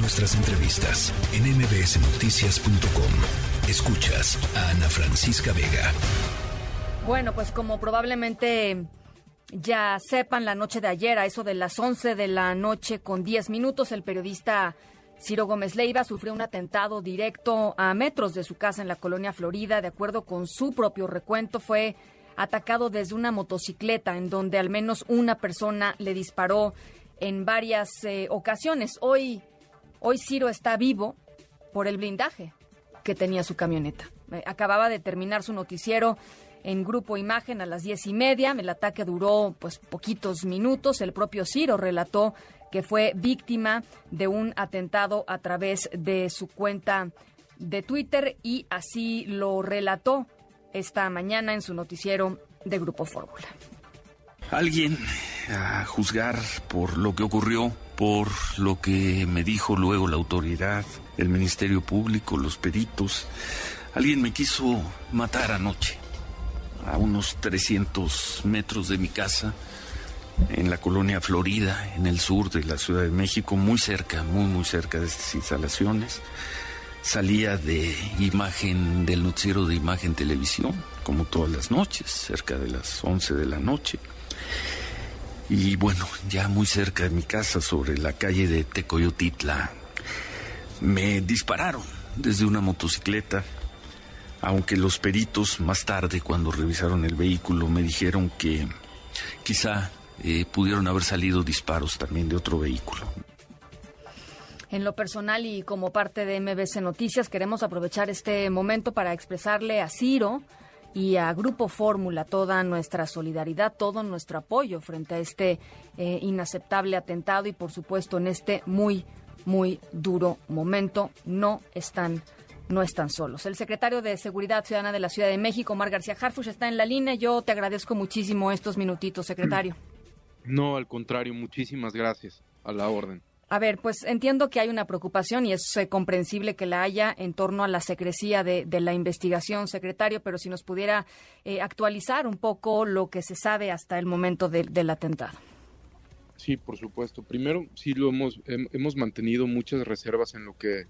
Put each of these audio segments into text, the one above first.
Nuestras entrevistas en mbsnoticias.com. Escuchas a Ana Francisca Vega. Bueno, pues como probablemente ya sepan, la noche de ayer, a eso de las 11 de la noche con 10 minutos, el periodista Ciro Gómez Leiva sufrió un atentado directo a metros de su casa en la colonia Florida. De acuerdo con su propio recuento, fue atacado desde una motocicleta en donde al menos una persona le disparó en varias eh, ocasiones. Hoy, hoy Ciro está vivo por el blindaje que tenía su camioneta. Eh, acababa de terminar su noticiero en Grupo Imagen a las diez y media. El ataque duró pues poquitos minutos. El propio Ciro relató que fue víctima de un atentado a través de su cuenta de Twitter y así lo relató esta mañana en su noticiero de Grupo Fórmula. Alguien a juzgar por lo que ocurrió, por lo que me dijo luego la autoridad, el Ministerio Público, los peritos. Alguien me quiso matar anoche, a unos 300 metros de mi casa, en la colonia Florida, en el sur de la Ciudad de México, muy cerca, muy, muy cerca de estas instalaciones salía de imagen, del noticiero de imagen televisión, como todas las noches, cerca de las 11 de la noche. Y bueno, ya muy cerca de mi casa, sobre la calle de Tecoyotitla, me dispararon desde una motocicleta, aunque los peritos más tarde, cuando revisaron el vehículo, me dijeron que quizá eh, pudieron haber salido disparos también de otro vehículo. En lo personal y como parte de MBC Noticias, queremos aprovechar este momento para expresarle a Ciro y a Grupo Fórmula toda nuestra solidaridad, todo nuestro apoyo frente a este eh, inaceptable atentado y por supuesto en este muy, muy duro momento. No están no están solos. El secretario de Seguridad Ciudadana de la Ciudad de México, Mar García Harfush, está en la línea. Yo te agradezco muchísimo estos minutitos, secretario. No, al contrario, muchísimas gracias. A la orden. A ver, pues entiendo que hay una preocupación y es eh, comprensible que la haya en torno a la secrecía de, la investigación, secretario, pero si nos pudiera eh, actualizar un poco lo que se sabe hasta el momento del atentado. Sí, por supuesto. Primero, sí lo hemos, hemos mantenido muchas reservas en lo que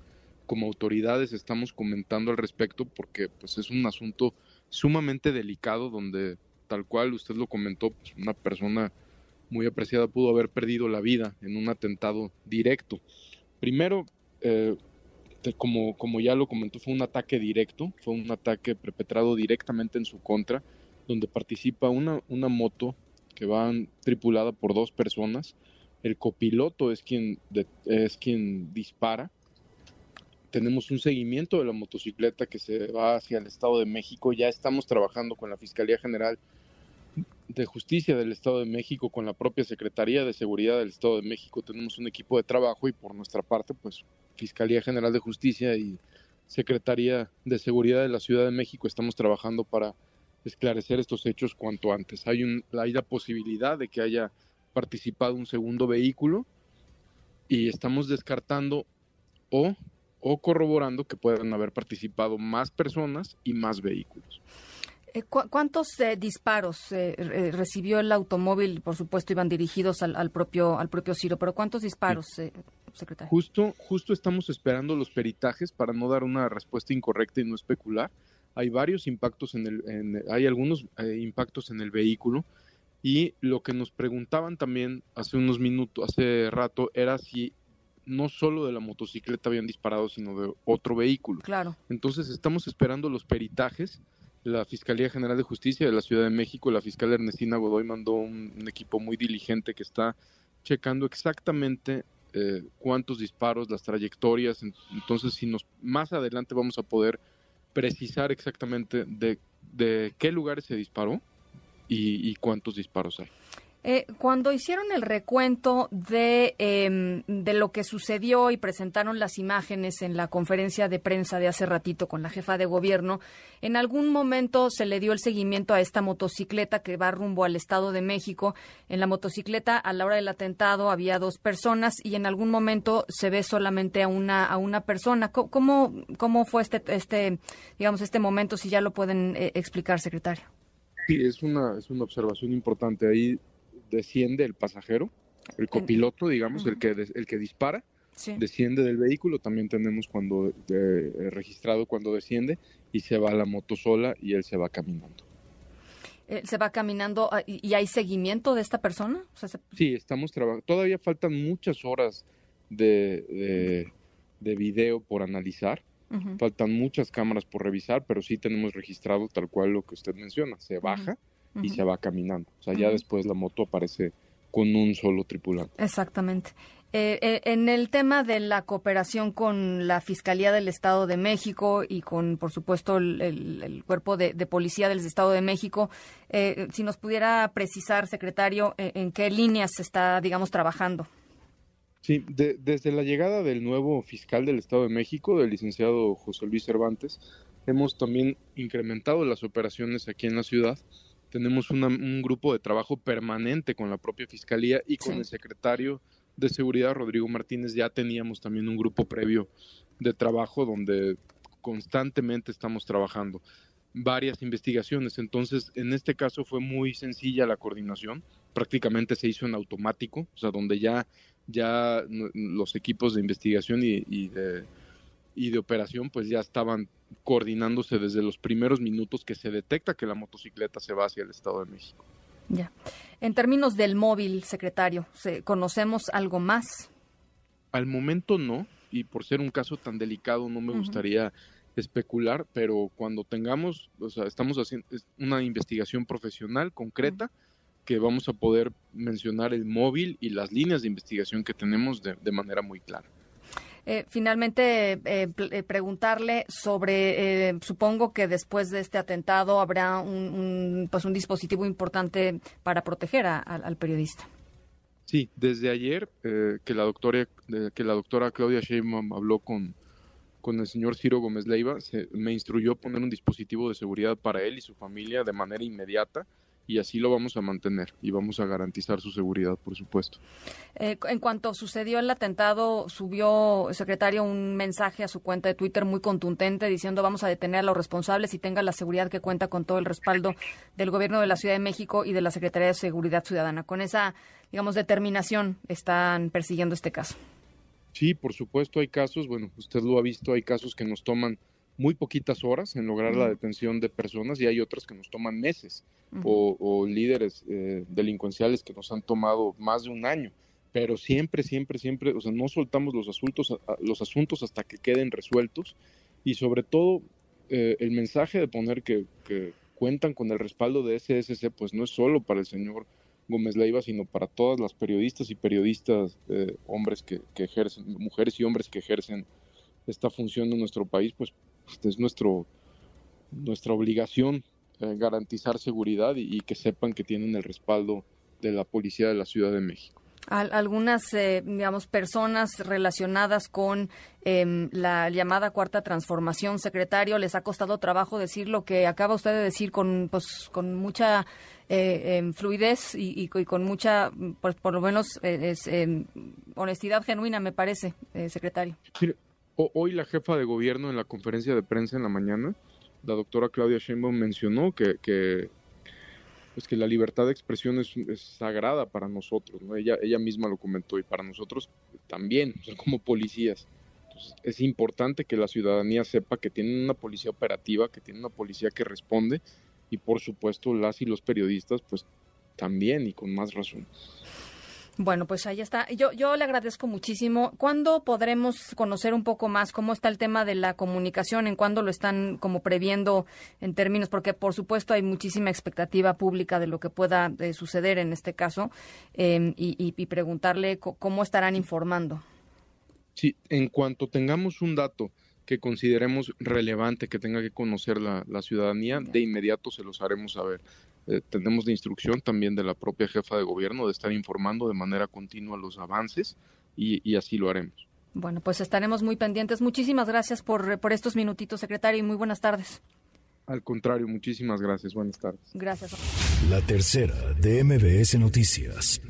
como autoridades estamos comentando al respecto porque pues es un asunto sumamente delicado donde tal cual usted lo comentó, pues, una persona muy apreciada pudo haber perdido la vida en un atentado directo. Primero, eh, como, como ya lo comentó, fue un ataque directo, fue un ataque perpetrado directamente en su contra, donde participa una, una moto que va tripulada por dos personas. El copiloto es quien, es quien dispara. Tenemos un seguimiento de la motocicleta que se va hacia el Estado de México. Ya estamos trabajando con la Fiscalía General de Justicia del Estado de México con la propia Secretaría de Seguridad del Estado de México tenemos un equipo de trabajo y por nuestra parte, pues Fiscalía General de Justicia y Secretaría de Seguridad de la Ciudad de México estamos trabajando para esclarecer estos hechos cuanto antes. Hay, un, hay la posibilidad de que haya participado un segundo vehículo y estamos descartando o, o corroborando que puedan haber participado más personas y más vehículos. Eh, ¿Cuántos eh, disparos eh, recibió el automóvil? Por supuesto, iban dirigidos al, propio al propio Ciro, pero ¿cuántos disparos, secretario? Justo, justo estamos esperando los peritajes para no dar una respuesta incorrecta y no especular. Hay varios impactos en el, hay algunos impactos en el vehículo y lo que nos preguntaban también hace unos minutos, hace rato, era si no solo de la motocicleta habían disparado, sino de otro vehículo. Claro. Entonces estamos esperando los peritajes la Fiscalía General de Justicia de la Ciudad de México, la fiscal Ernestina Godoy mandó un, equipo muy diligente que está checando exactamente eh, cuántos disparos, las trayectorias. Entonces, si nos más adelante vamos a poder precisar exactamente de, de qué lugares se disparó y cuántos disparos hay. Eh, cuando hicieron el recuento de, em, de lo que sucedió y presentaron las imágenes en la conferencia de prensa de hace ratito con la jefa de gobierno, en algún momento se le dio el seguimiento a esta motocicleta que va rumbo al Estado de México. En la motocicleta, a la hora del atentado, había dos personas y en algún momento se ve solamente a una, a una persona. ¿Cómo, cómo fue este, este, digamos, este momento, si ya lo pueden eh, explicar, secretario? Sí, es una, es una observación importante. Ahí desciende el pasajero, el copiloto, digamos, el, que, el que dispara. desciende del vehículo, también tenemos cuando eh, registrado cuando desciende y se va a la moto sola y él se va caminando. ¿Se va caminando ah, y hay seguimiento de esta persona? Sí, estamos trabajando. Todavía faltan muchas horas de, de, video por analizar. Faltan muchas cámaras por revisar, pero sí tenemos registrado tal cual lo que usted menciona. Se baja y se va caminando. O sea, ya después la moto aparece con un solo tripulante. Exactamente. Eh, eh, en el tema de la cooperación con la Fiscalía del Estado de México y con, por supuesto, el, Cuerpo de, Policía del Estado de México, eh, si nos pudiera precisar, secretario, en qué líneas se está, digamos, trabajando. Sí, desde la llegada del nuevo fiscal del Estado de México, del licenciado José Luis Cervantes, hemos también incrementado las operaciones aquí en la ciudad. Tenemos un grupo de trabajo permanente con la propia fiscalía y con el secretario de seguridad, Rodrigo Martínez. Ya teníamos también un grupo previo de trabajo donde constantemente estamos trabajando varias investigaciones. Entonces, en este caso fue muy sencilla la coordinación, prácticamente se hizo en automático, o sea, donde ya ya los equipos de investigación y, de, y de operación pues ya estaban coordinándose desde los primeros minutos que se detecta que la motocicleta se va hacia el Estado de México. Ya. En términos del móvil, secretario, ¿conocemos algo más? Al momento no, y por ser un caso tan delicado no me gustaría especular, pero cuando tengamos, o sea, estamos haciendo una investigación profesional concreta, que vamos a poder mencionar el móvil y las líneas de investigación que tenemos de, manera muy clara. Eh, finalmente, eh, eh, preguntarle sobre, supongo que después de este atentado habrá un, pues un dispositivo importante para proteger al periodista. Sí, desde ayer que la doctora que la doctora Claudia Sheinbaum habló con con el señor Ciro Gómez Leiva, se, me instruyó poner un dispositivo de seguridad para él y su familia de manera inmediata y así lo vamos a mantener y vamos a garantizar su seguridad, por supuesto. Eh, en cuanto sucedió el atentado, subió el secretario un mensaje a su cuenta de Twitter muy contundente diciendo vamos a detener a los responsables y tenga la seguridad que cuenta con todo el respaldo del gobierno de la Ciudad de México y de la Secretaría de Seguridad Ciudadana. Con esa, digamos, determinación están persiguiendo este caso. Sí, por supuesto hay casos, bueno, usted lo ha visto, hay casos que nos toman muy poquitas horas en lograr la detención de personas y hay otras que nos toman meses o, líderes eh, delincuenciales que nos han tomado más de un año. Pero siempre, siempre, siempre, o sea, no soltamos los asuntos, los asuntos hasta que queden resueltos y sobre todo eh, el mensaje de poner que, cuentan con el respaldo de SSC, pues no es solo para el señor Gómez Leiva, sino para todas las periodistas y periodistas, eh, hombres que, que, ejercen, mujeres y hombres que ejercen esta función en nuestro país, pues es nuestro, nuestra obligación eh, garantizar seguridad y, que sepan que tienen el respaldo de la Policía de la Ciudad de México. algunas, eh, digamos, personas relacionadas con em, la llamada cuarta transformación, secretario, les ha costado trabajo decir lo que acaba usted de decir con, pues, con mucha eh, em, fluidez y, con mucha, pues, por lo menos, em, honestidad genuina, me parece, secretario hoy la jefa de gobierno en la conferencia de prensa en la mañana, la doctora Claudia Sheinbaum mencionó que, pues que la libertad de expresión es, sagrada para nosotros, ¿no? Ella, ella misma lo comentó y para nosotros también, como policías. Entonces, es importante que la ciudadanía sepa que tienen una policía operativa, que tienen una policía que responde y por supuesto las y los periodistas pues también y con más razón. Bueno, pues ahí está. Yo, yo le agradezco muchísimo. ¿Cuándo podremos conocer un poco más cómo está el tema de la comunicación? ¿En cuándo lo están como previendo en términos? Porque por supuesto hay muchísima expectativa pública de lo que pueda eh, suceder en este caso em, y, preguntarle cómo estarán informando. Sí, en cuanto tengamos un dato que consideremos relevante que tenga que conocer la, la ciudadanía, de inmediato se los haremos saber. Eh, tenemos de instrucción también de la propia jefa de gobierno de estar informando de manera continua los avances y, así lo haremos. Bueno, pues estaremos muy pendientes. Muchísimas gracias por, por estos minutitos, secretario, y muy buenas tardes. Al contrario, muchísimas gracias. Buenas tardes. Gracias. La tercera de MBS Noticias.